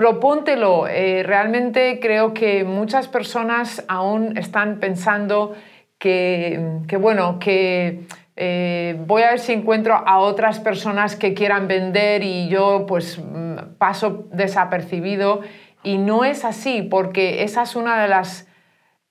propóntelo. Eh, realmente creo que muchas personas aún están pensando que, bueno, que eh, voy a ver si encuentro a otras personas que quieran vender y yo pues mm, paso desapercibido. Y no es así, porque esa es una de las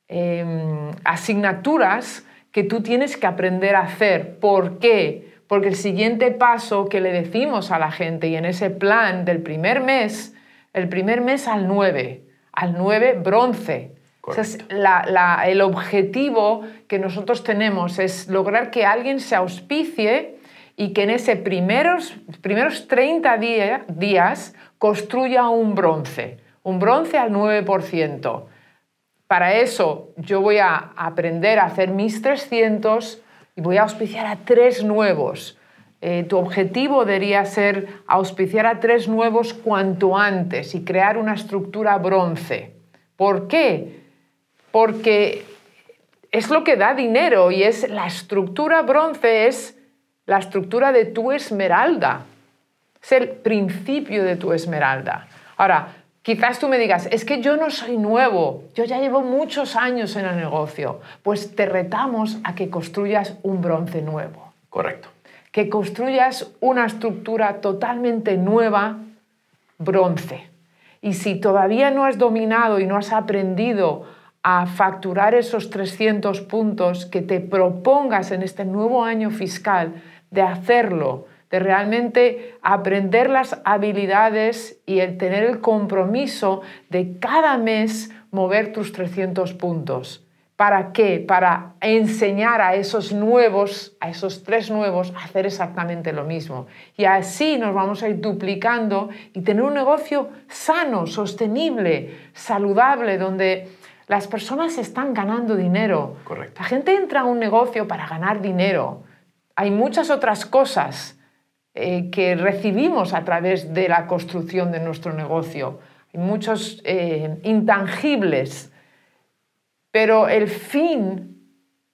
em, asignaturas que tú tienes que aprender a hacer. ¿Por qué? Porque el siguiente paso que le decimos a la gente y en ese plan del primer mes, el primer mes al 9, al 9 bronce. es el objetivo que nosotros tenemos, es lograr que alguien se auspicie y que en esos primeros, primeros 30 días construya un bronce, un bronce al 9%. Para eso yo voy a aprender a hacer mis 300 y voy a auspiciar a tres nuevos. Eh, tu objetivo debería ser auspiciar a tres nuevos cuanto antes y crear una estructura bronce. ¿Por qué? Porque es lo que da dinero y es la estructura bronce es la estructura de tu esmeralda. Es el principio de tu esmeralda. Ahora, quizás tú me digas, es que yo no soy nuevo, yo ya llevo muchos años en el negocio. Pues te retamos a que construyas un bronce nuevo. Correcto que construyas una estructura totalmente nueva, bronce. Y si todavía no has dominado y no has aprendido a facturar esos 300 puntos que te propongas en este nuevo año fiscal de hacerlo, de realmente aprender las habilidades y el tener el compromiso de cada mes mover tus 300 puntos. ¿Para qué? Para enseñar a esos nuevos, a esos tres nuevos, a hacer exactamente lo mismo. Y así nos vamos a ir duplicando y tener un negocio sano, sostenible, saludable, donde las personas están ganando dinero. Correcto. La gente entra a un negocio para ganar dinero. Hay muchas otras cosas eh, que recibimos a través de la construcción de nuestro negocio. Hay muchos eh, intangibles pero el fin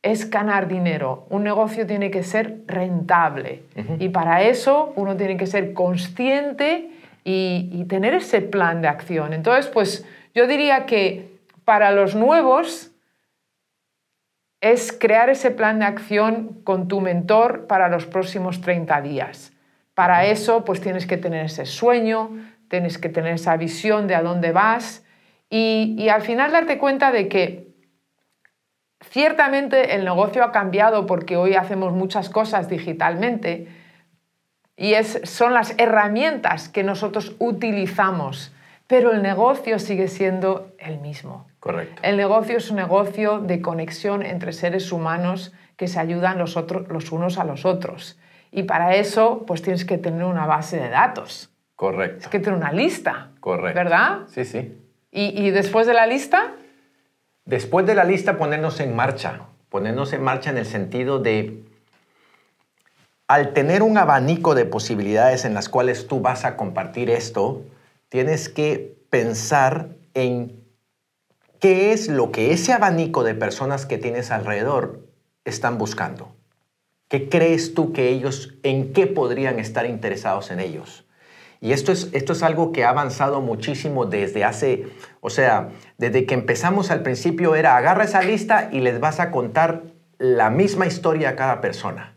es ganar dinero. Un negocio tiene que ser rentable. Y para eso uno tiene que ser consciente y, tener ese plan de acción. Entonces, pues yo diría que para los nuevos es crear ese plan de acción con tu mentor para los próximos 30 días. Para eso, pues tienes que tener ese sueño, tienes que tener esa visión de a dónde vas y, y al final darte cuenta de que Ciertamente el negocio ha cambiado porque hoy hacemos muchas cosas digitalmente y son las herramientas que nosotros utilizamos, pero el negocio sigue siendo el mismo. Correcto. El negocio es un negocio de conexión entre seres humanos que se ayudan los, los unos a los otros. Y para eso, pues tienes que tener una base de datos. Correcto. Es que tener una lista. Correcto. ¿Verdad? Sí, sí. y después de la lista, Después de la lista, ponernos en marcha. Ponernos en marcha en el sentido de, al tener un abanico de posibilidades en las cuales tú vas a compartir esto, tienes que pensar en qué es lo que ese abanico de personas que tienes alrededor están buscando. ¿Qué crees tú que ellos, en qué podrían estar interesados en ellos? Y esto es, esto es algo que ha avanzado muchísimo desde hace, o sea, desde que empezamos al principio era agarra esa lista y les vas a contar la misma historia a cada persona.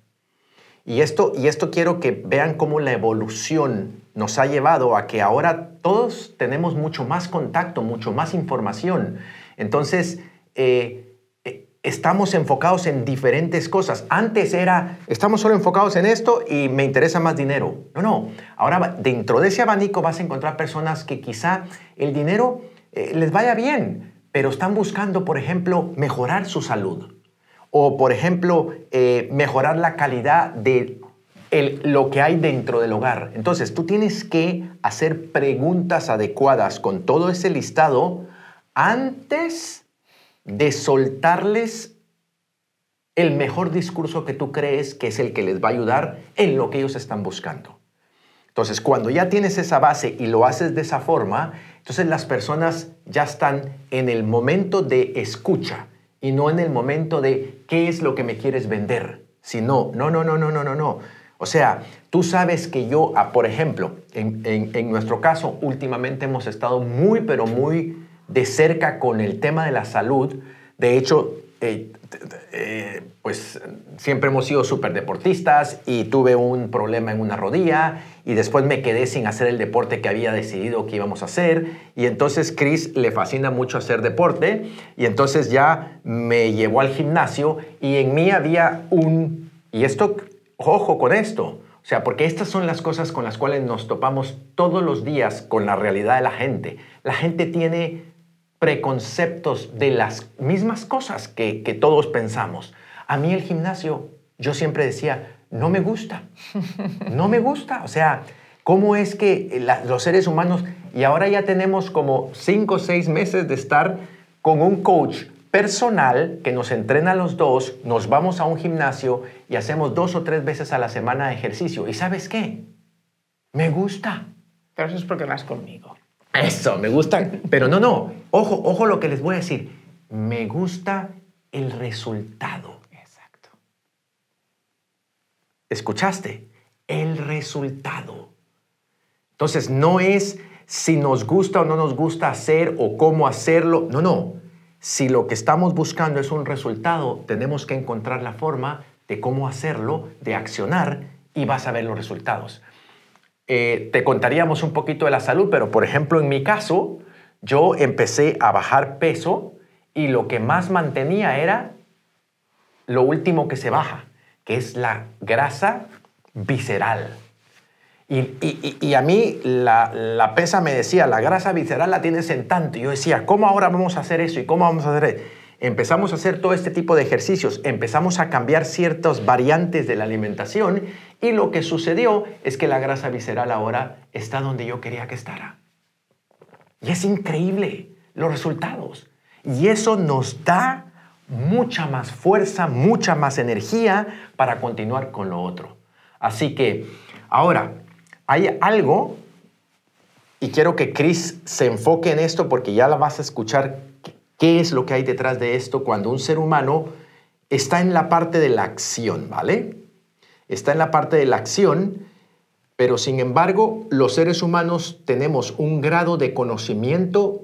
Y esto, y esto quiero que vean cómo la evolución nos ha llevado a que ahora todos tenemos mucho más contacto, mucho más información. Entonces, eh, estamos enfocados en diferentes cosas. Antes era, estamos solo enfocados en esto y me interesa más dinero. No, no. Ahora dentro de ese abanico vas a encontrar personas que quizá el dinero eh, les vaya bien, pero están buscando, por ejemplo, mejorar su salud. O, por ejemplo, eh, mejorar la calidad de lo que hay dentro del hogar. Entonces, tú tienes que hacer preguntas adecuadas con todo ese listado antes de soltarles el mejor discurso que tú crees que es el que les va a ayudar en lo que ellos están buscando. Entonces, cuando ya tienes esa base y lo haces de esa forma, entonces las personas ya están en el momento de escucha y no en el momento de qué es lo que me quieres vender. Si no, no, no, no, no, no, no. O sea, tú sabes que yo, ah, por ejemplo, en, nuestro caso, últimamente hemos estado muy, pero muy de cerca con el tema de la salud. De hecho, eh, eh, pues siempre hemos sido súper deportistas y tuve un problema en una rodilla y después me quedé sin hacer el deporte que había decidido que íbamos a hacer y entonces Chris le fascina mucho hacer deporte y entonces ya me llevó al gimnasio y en mí había un, y esto ojo con esto. O sea, porque estas son las cosas con las cuales nos topamos todos los días con la realidad de la gente. La gente tiene preconceptos de las mismas cosas que, todos pensamos. A mí el gimnasio, yo siempre decía, no me gusta, no me gusta. O sea, ¿cómo es que los seres humanos, y ahora ya tenemos como cinco o seis meses de estar con un coach personal que nos entrena los dos, nos vamos a un gimnasio y hacemos dos o tres veces a la semana de ejercicio. ¿Y sabes qué? Me gusta. Pero eso es porque vas conmigo. Eso, me gusta. Pero no, no. Ojo, ojo lo que les voy a decir. Me gusta el resultado. Exacto. ¿Escuchaste? El resultado. Entonces, no es si nos gusta o no nos gusta hacer o cómo hacerlo. No, no si lo que estamos buscando es un resultado, tenemos que encontrar la forma de cómo hacerlo, de accionar y vas a ver los resultados. Eh, te contaríamos un poquito de la salud, pero por ejemplo en mi caso, yo empecé a bajar peso y lo que más mantenía era lo último que se baja, que es la grasa visceral. Y, a mí la, pesa me decía, la grasa visceral la tienes en tanto. Y yo decía, ¿cómo ahora vamos a hacer eso? ¿Y cómo vamos a hacer eso? Empezamos a hacer todo este tipo de ejercicios, empezamos a cambiar ciertas variantes de la alimentación y lo que sucedió es que la grasa visceral ahora está donde yo quería que estará. Y es increíble los resultados. Y eso nos da mucha más fuerza, mucha más energía para continuar con lo otro. Así que ahora, hay algo, y quiero que Chris se enfoque en esto porque ya la vas a escuchar, qué es lo que hay detrás de esto cuando un ser humano está en la parte de la acción, ¿vale? Está en la parte de la acción, pero sin embargo los seres humanos tenemos un grado de conocimiento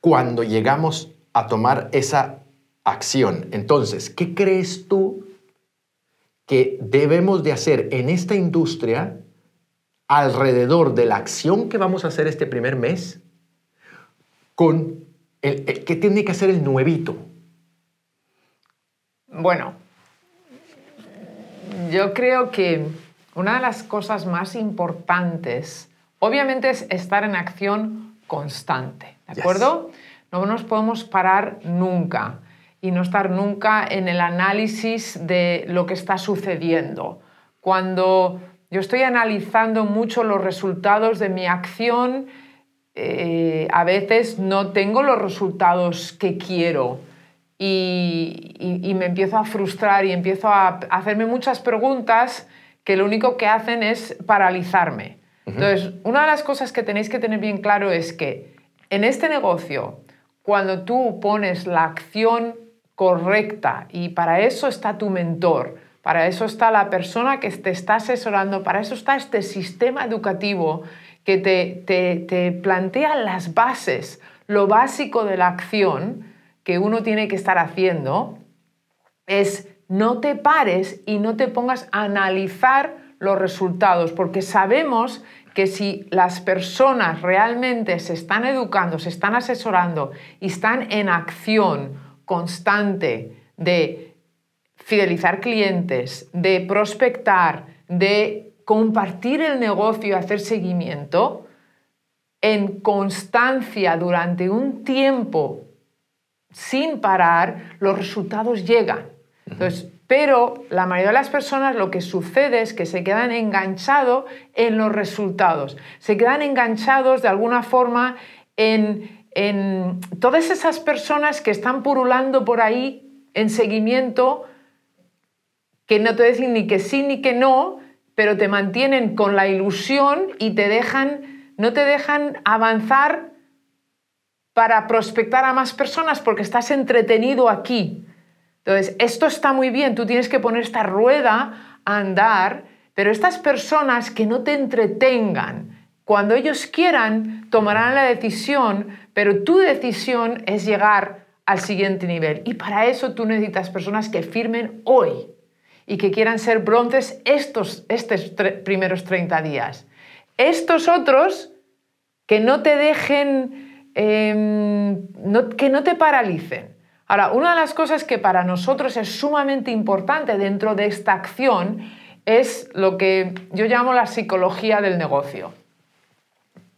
cuando llegamos a tomar esa acción. Entonces, ¿qué crees tú que debemos de hacer en esta industria alrededor de la acción que vamos a hacer este primer mes con el, que tiene que hacer el nuevito. Bueno, yo creo que una de las cosas más importantes, obviamente, es estar en acción constante, ¿de acuerdo? No nos podemos parar nunca y no estar nunca en el análisis de lo que está sucediendo. Cuando yo estoy analizando mucho los resultados de mi acción. Eh, a veces no tengo los resultados que quiero y, me empiezo a frustrar y empiezo a hacerme muchas preguntas que lo único que hacen es paralizarme. Entonces, una de las cosas que tenéis que tener bien claro es que en este negocio, cuando tú pones la acción correcta y para eso está tu mentor, para eso está la persona que te está asesorando, para eso está este sistema educativo que te, te, plantea las bases, lo básico de la acción que uno tiene que estar haciendo, es no te pares y no te pongas a analizar los resultados, porque sabemos que si las personas realmente se están educando, se están asesorando y están en acción constante de fidelizar clientes, de prospectar, de compartir el negocio y hacer seguimiento, en constancia durante un tiempo sin parar, los resultados llegan. Entonces, pero la mayoría de las personas lo que sucede es que se quedan enganchados en los resultados, se quedan enganchados de alguna forma en, en todas esas personas que están purulando por ahí en seguimiento que no te dicen ni que sí ni que no, pero te mantienen con la ilusión y te dejan, no te dejan avanzar para prospectar a más personas porque estás entretenido aquí. Entonces, esto está muy bien, tú tienes que poner esta rueda a andar Pero estas personas que no te entretengan, cuando ellos quieran, tomarán la decisión, pero tu decisión es llegar al siguiente nivel. Y para eso tú necesitas personas que firmen hoy y que quieran ser bronces estos, estos primeros 30 días. Estos otros que no te dejen, em, que no te paralicen. Ahora, una de las cosas que para nosotros es sumamente importante dentro de esta acción es lo que yo llamo la psicología del negocio.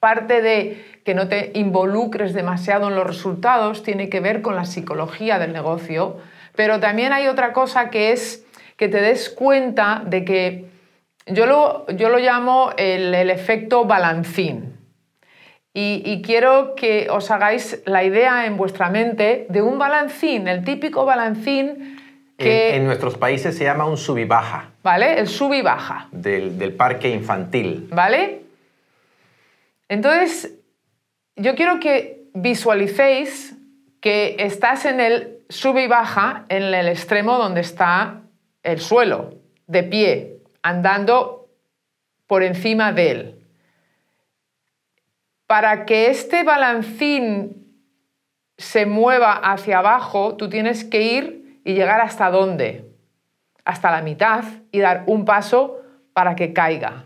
Parte de que no te involucres demasiado en los resultados tiene que ver con la psicología del negocio, pero también hay otra cosa que es que te des cuenta de que yo lo, yo lo llamo el, efecto balancín. Y, quiero que os hagáis la idea en vuestra mente de un balancín, el típico balancín que... En, nuestros países se llama un sub y baja. ¿Vale? El sub y baja. Del, del parque infantil. ¿Vale? Entonces, yo quiero que visualicéis que estás en el sub y baja, en el extremo donde está el suelo, de pie, andando por encima de él. Para que este balancín se mueva hacia abajo, tú tienes que ir y llegar hasta dónde? Hasta la mitad y dar un paso para que caiga.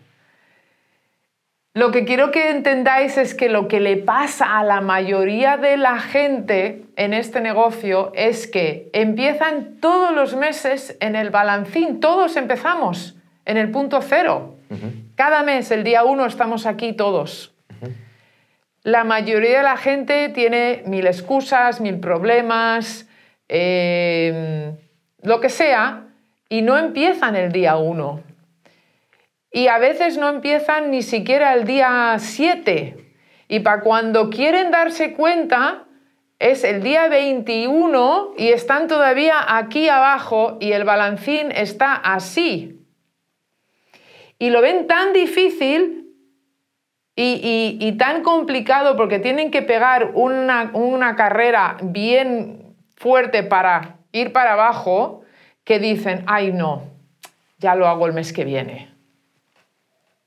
Lo que quiero que entendáis es que lo que le pasa a la mayoría de la gente en este negocio es que empiezan todos los meses en el balancín, todos empezamos en el punto cero. Cada mes, el día uno, estamos aquí todos. La mayoría de la gente tiene mil excusas, mil problemas, eh, lo que sea, y no empiezan el día uno y a veces no empiezan ni siquiera el día 7. Y para cuando quieren darse cuenta es el día 21 y están todavía aquí abajo y el balancín está así. Y lo ven tan difícil y, tan complicado porque tienen que pegar una, una carrera bien fuerte para ir para abajo que dicen, ay no, ya lo hago el mes que viene.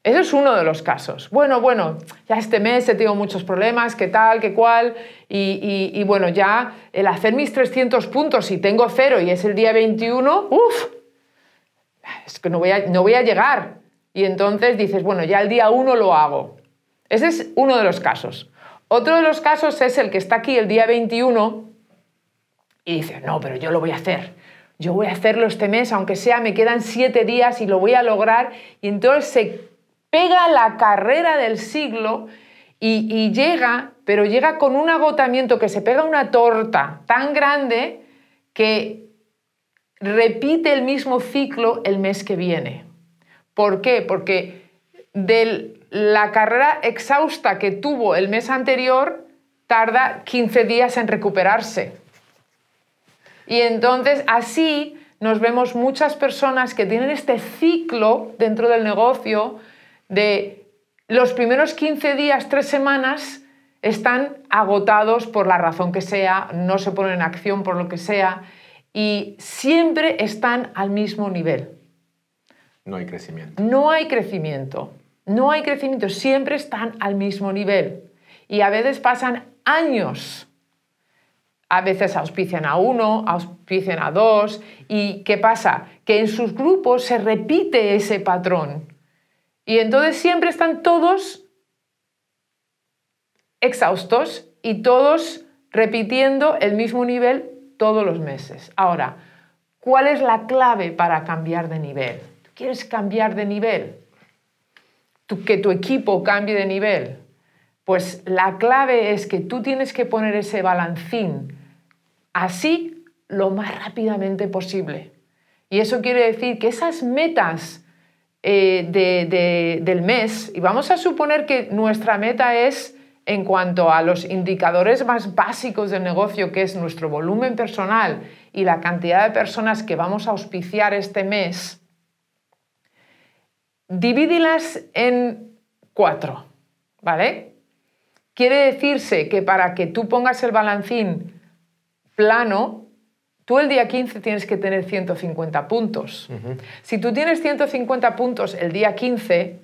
Eso es uno de los casos. Bueno, bueno, ya este mes he tenido muchos problemas, qué tal, qué cual, y, bueno, ya el hacer mis 300 puntos y tengo cero y es el día 21, uff, es que no voy, a, no voy a llegar. Y entonces dices, bueno, ya el día 1 lo hago. Ese es uno de los casos. Otro de los casos es el que está aquí el día 21 y dice, no, pero yo lo voy a hacer. Yo voy a hacerlo este mes, aunque sea, me quedan siete días y lo voy a lograr. Y entonces se pega la carrera del siglo y, llega, pero llega con un agotamiento que se pega una torta tan grande que repite el mismo ciclo el mes que viene. ¿Por qué? Porque de la carrera exhausta que tuvo el mes anterior tarda 15 días en recuperarse. Y entonces así nos vemos muchas personas que tienen este ciclo dentro del negocio de los primeros 15 días, tres semanas, están agotados por la razón que sea, no se ponen en acción por lo que sea y siempre están al mismo nivel. No hay crecimiento. No hay crecimiento. No hay crecimiento. Siempre están al mismo nivel. Y a veces pasan años. A veces auspician a uno, auspician a dos. ¿Y qué pasa? Que en sus grupos se repite ese patrón. Y entonces siempre están todos exhaustos y todos repitiendo el mismo nivel todos los meses. Ahora, ¿cuál es la clave para cambiar de nivel? ¿Tú quieres cambiar de nivel? ¿Que tu equipo cambie de nivel? Pues la clave es que tú tienes que poner ese balancín así lo más rápidamente posible. Y eso quiere decir que esas metas eh, del mes, y vamos a suponer que nuestra meta es en cuanto a los indicadores más básicos del negocio, que es nuestro volumen personal y la cantidad de personas que vamos a auspiciar este mes, divídilas en cuatro, ¿vale? Quiere decirse que para que tú pongas el balancín plano, Tú el día 15 tienes que tener 150 puntos. Si tú tienes 150 puntos el día 15,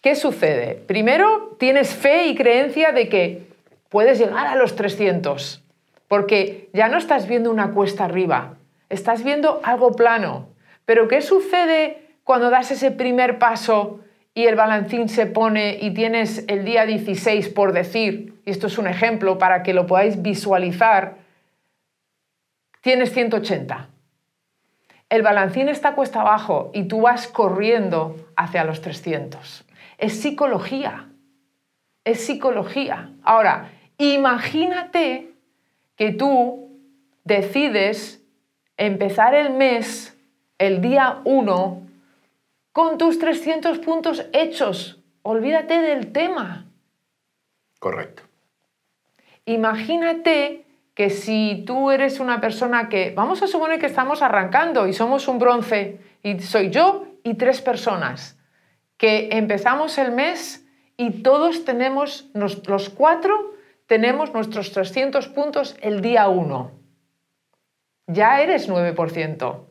¿qué sucede? Primero, tienes fe y creencia de que puedes llegar a los 300, porque ya no estás viendo una cuesta arriba, estás viendo algo plano. Pero ¿qué sucede cuando das ese primer paso y el balancín se pone y tienes el día 16 por decir, y esto es un ejemplo para que lo podáis visualizar, tienes 180. El balancín está cuesta abajo y tú vas corriendo hacia los 300. Es psicología. Es psicología. Ahora, imagínate que tú decides empezar el mes, el día 1, con tus 300 puntos hechos. Olvídate del tema. Correcto. Imagínate que si tú eres una persona que, vamos a suponer que estamos arrancando y somos un bronce, y soy yo y tres personas, que empezamos el mes y todos tenemos, los cuatro, tenemos nuestros 300 puntos el día 1. Ya eres 9%.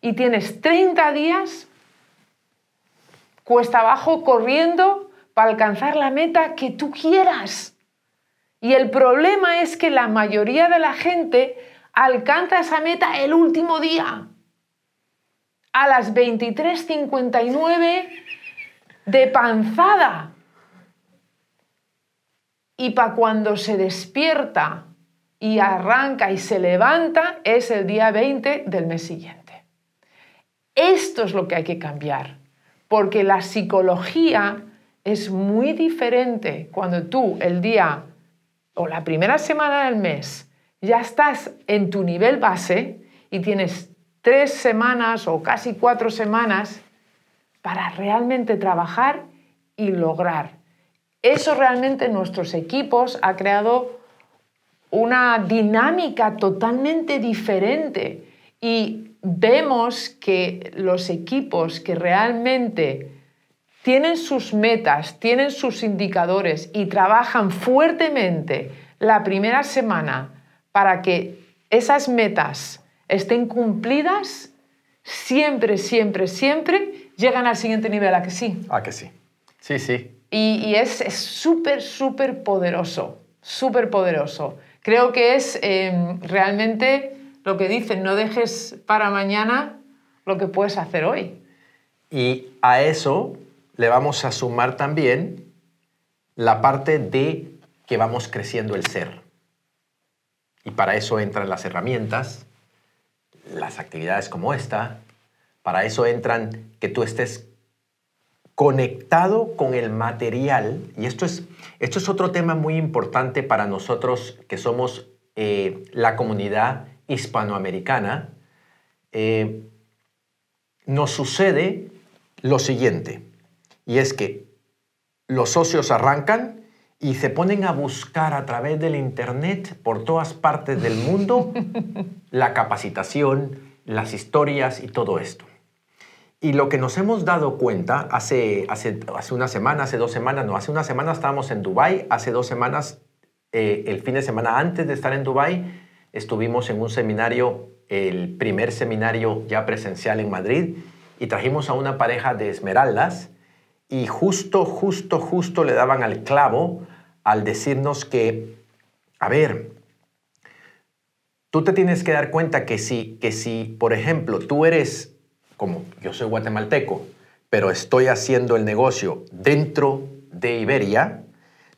Y tienes 30 días cuesta abajo corriendo para alcanzar la meta que tú quieras. Y el problema es que la mayoría de la gente alcanza esa meta el último día. A las 23.59 de panzada. Y para cuando se despierta y arranca y se levanta es el día 20 del mes siguiente. Esto es lo que hay que cambiar porque la psicología es muy diferente cuando tú el día o la primera semana del mes ya estás en tu nivel base y tienes tres semanas o casi cuatro semanas para realmente trabajar y lograr. Eso realmente en nuestros equipos ha creado una dinámica totalmente diferente y vemos que los equipos que realmente tienen sus metas, tienen sus indicadores y trabajan fuertemente la primera semana para que esas metas estén cumplidas, siempre, siempre, siempre llegan al siguiente nivel, ¿a que sí? ¿A que sí? Sí, sí. Y, es súper, súper poderoso, súper poderoso. Creo que es em, realmente lo que dicen, no dejes para mañana lo que puedes hacer hoy. Y a eso le vamos a sumar también la parte de que vamos creciendo el ser. Y para eso entran las herramientas, las actividades como esta, para eso entran que tú estés conectado con el material, y esto es, esto es otro tema muy importante para nosotros que somos eh, la comunidad hispanoamericana, eh, nos sucede lo siguiente, y es que los socios arrancan y se ponen a buscar a través del Internet por todas partes del mundo la capacitación, las historias y todo esto. Y lo que nos hemos dado cuenta hace, hace, hace una semana, hace dos semanas, no, hace una semana estábamos en Dubái, hace dos semanas, eh, el fin de semana antes de estar en Dubái, estuvimos en un seminario, el primer seminario ya presencial en Madrid, y trajimos a una pareja de esmeraldas y justo, justo, justo le daban al clavo al decirnos que, a ver, tú te tienes que dar cuenta que si, que si, por ejemplo, tú eres, como yo soy guatemalteco, pero estoy haciendo el negocio dentro de Iberia,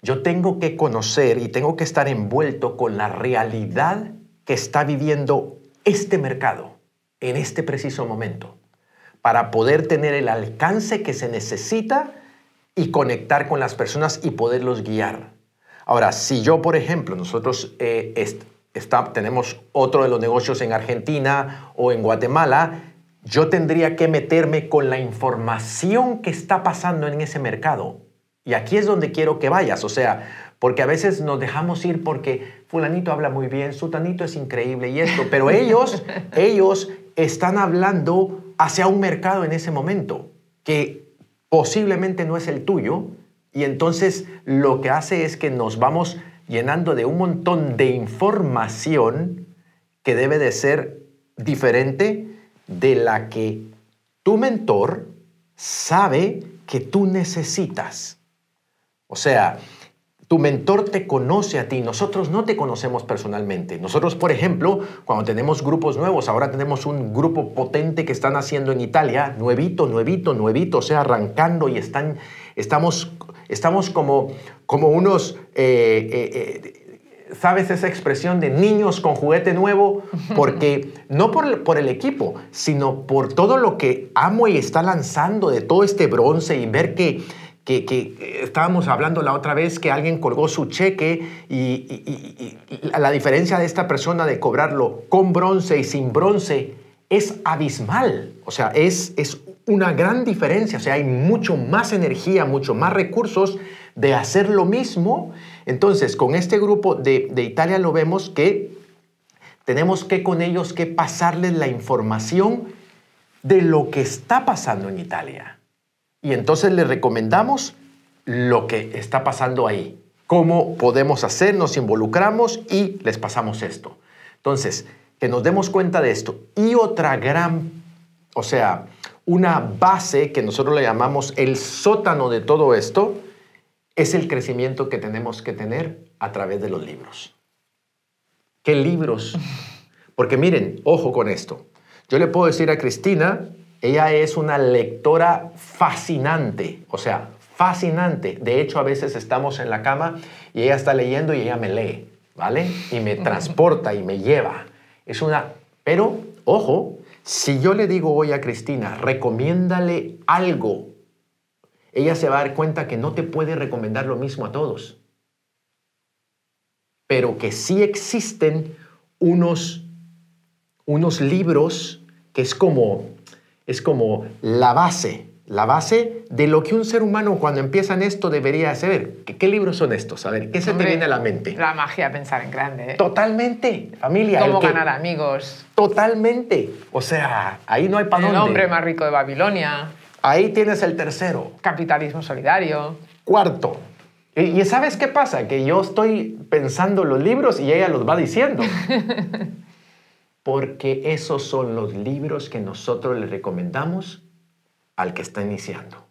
yo tengo que conocer y tengo que estar envuelto con la realidad que está viviendo este mercado en este preciso momento para poder tener el alcance que se necesita y conectar con las personas y poderlos guiar. Ahora, si yo, por ejemplo, nosotros eh, tenemos otro de los negocios en Argentina o en Guatemala, yo tendría que meterme con la información que está pasando en ese mercado. Y aquí es donde quiero que vayas. O sea, porque a veces nos dejamos ir porque fulanito habla muy bien, sutanito es increíble y esto, pero ellos, ellos están hablando hacia un mercado en ese momento que posiblemente no es el tuyo y entonces lo que hace es que nos vamos llenando de un montón de información que debe de ser diferente de la que tu mentor sabe que tú necesitas. O sea, tu mentor te conoce a ti, nosotros no te conocemos personalmente. Nosotros, por ejemplo, cuando tenemos grupos nuevos, ahora tenemos un grupo potente que están haciendo en Italia, nuevito, nuevito, nuevito, o sea, arrancando y están, estamos, estamos como, como unos... Eh, eh, eh, ¿Sabes esa expresión de niños con juguete nuevo? Porque no por, por, el equipo, sino por todo lo que amo y está lanzando de todo este bronce y ver que que, estábamos hablando la otra vez que alguien colgó su cheque y, la diferencia de esta persona de cobrarlo con bronce y sin bronce es abismal. O sea, es, es una gran diferencia. O sea, hay mucho más energía, mucho más recursos de hacer lo mismo. Entonces, con este grupo de, de Italia lo vemos que tenemos que con ellos que pasarles la información de lo que está pasando en Italia. Y entonces les recomendamos lo que está pasando ahí, cómo podemos hacer, nos involucramos y les pasamos esto. Entonces, que nos demos cuenta de esto. Y otra gran, o sea, una base que nosotros le llamamos el sótano de todo esto, es el crecimiento que tenemos que tener a través de los libros. ¿Qué libros? Porque miren, ojo con esto. Yo le puedo decir a Cristina, ella es una lectora fascinante, o sea, fascinante. De hecho, a veces estamos en la cama y ella está leyendo y ella me lee, ¿vale? Y me transporta y me lleva. Es una... Pero, ojo, si yo le digo hoy a Cristina, recomiéndale algo, ella se va a dar cuenta que no te puede recomendar lo mismo a todos. Pero que sí existen unos, unos libros que es como es como la base, la base de lo que un ser humano cuando empieza en esto debería saber. ¿Qué, libros son estos? A ver, ¿qué se te viene a la mente? La magia pensar en grande. ¿eh? Totalmente, familia. ¿Cómo ganar amigos? Totalmente. O sea, ahí no hay para El hombre más rico de Babilonia. Ahí tienes el tercero. Capitalismo solidario. Cuarto. Y, y ¿sabes qué pasa? Que yo estoy pensando los libros y ella los va diciendo. porque esos son los libros que nosotros le recomendamos al que está iniciando.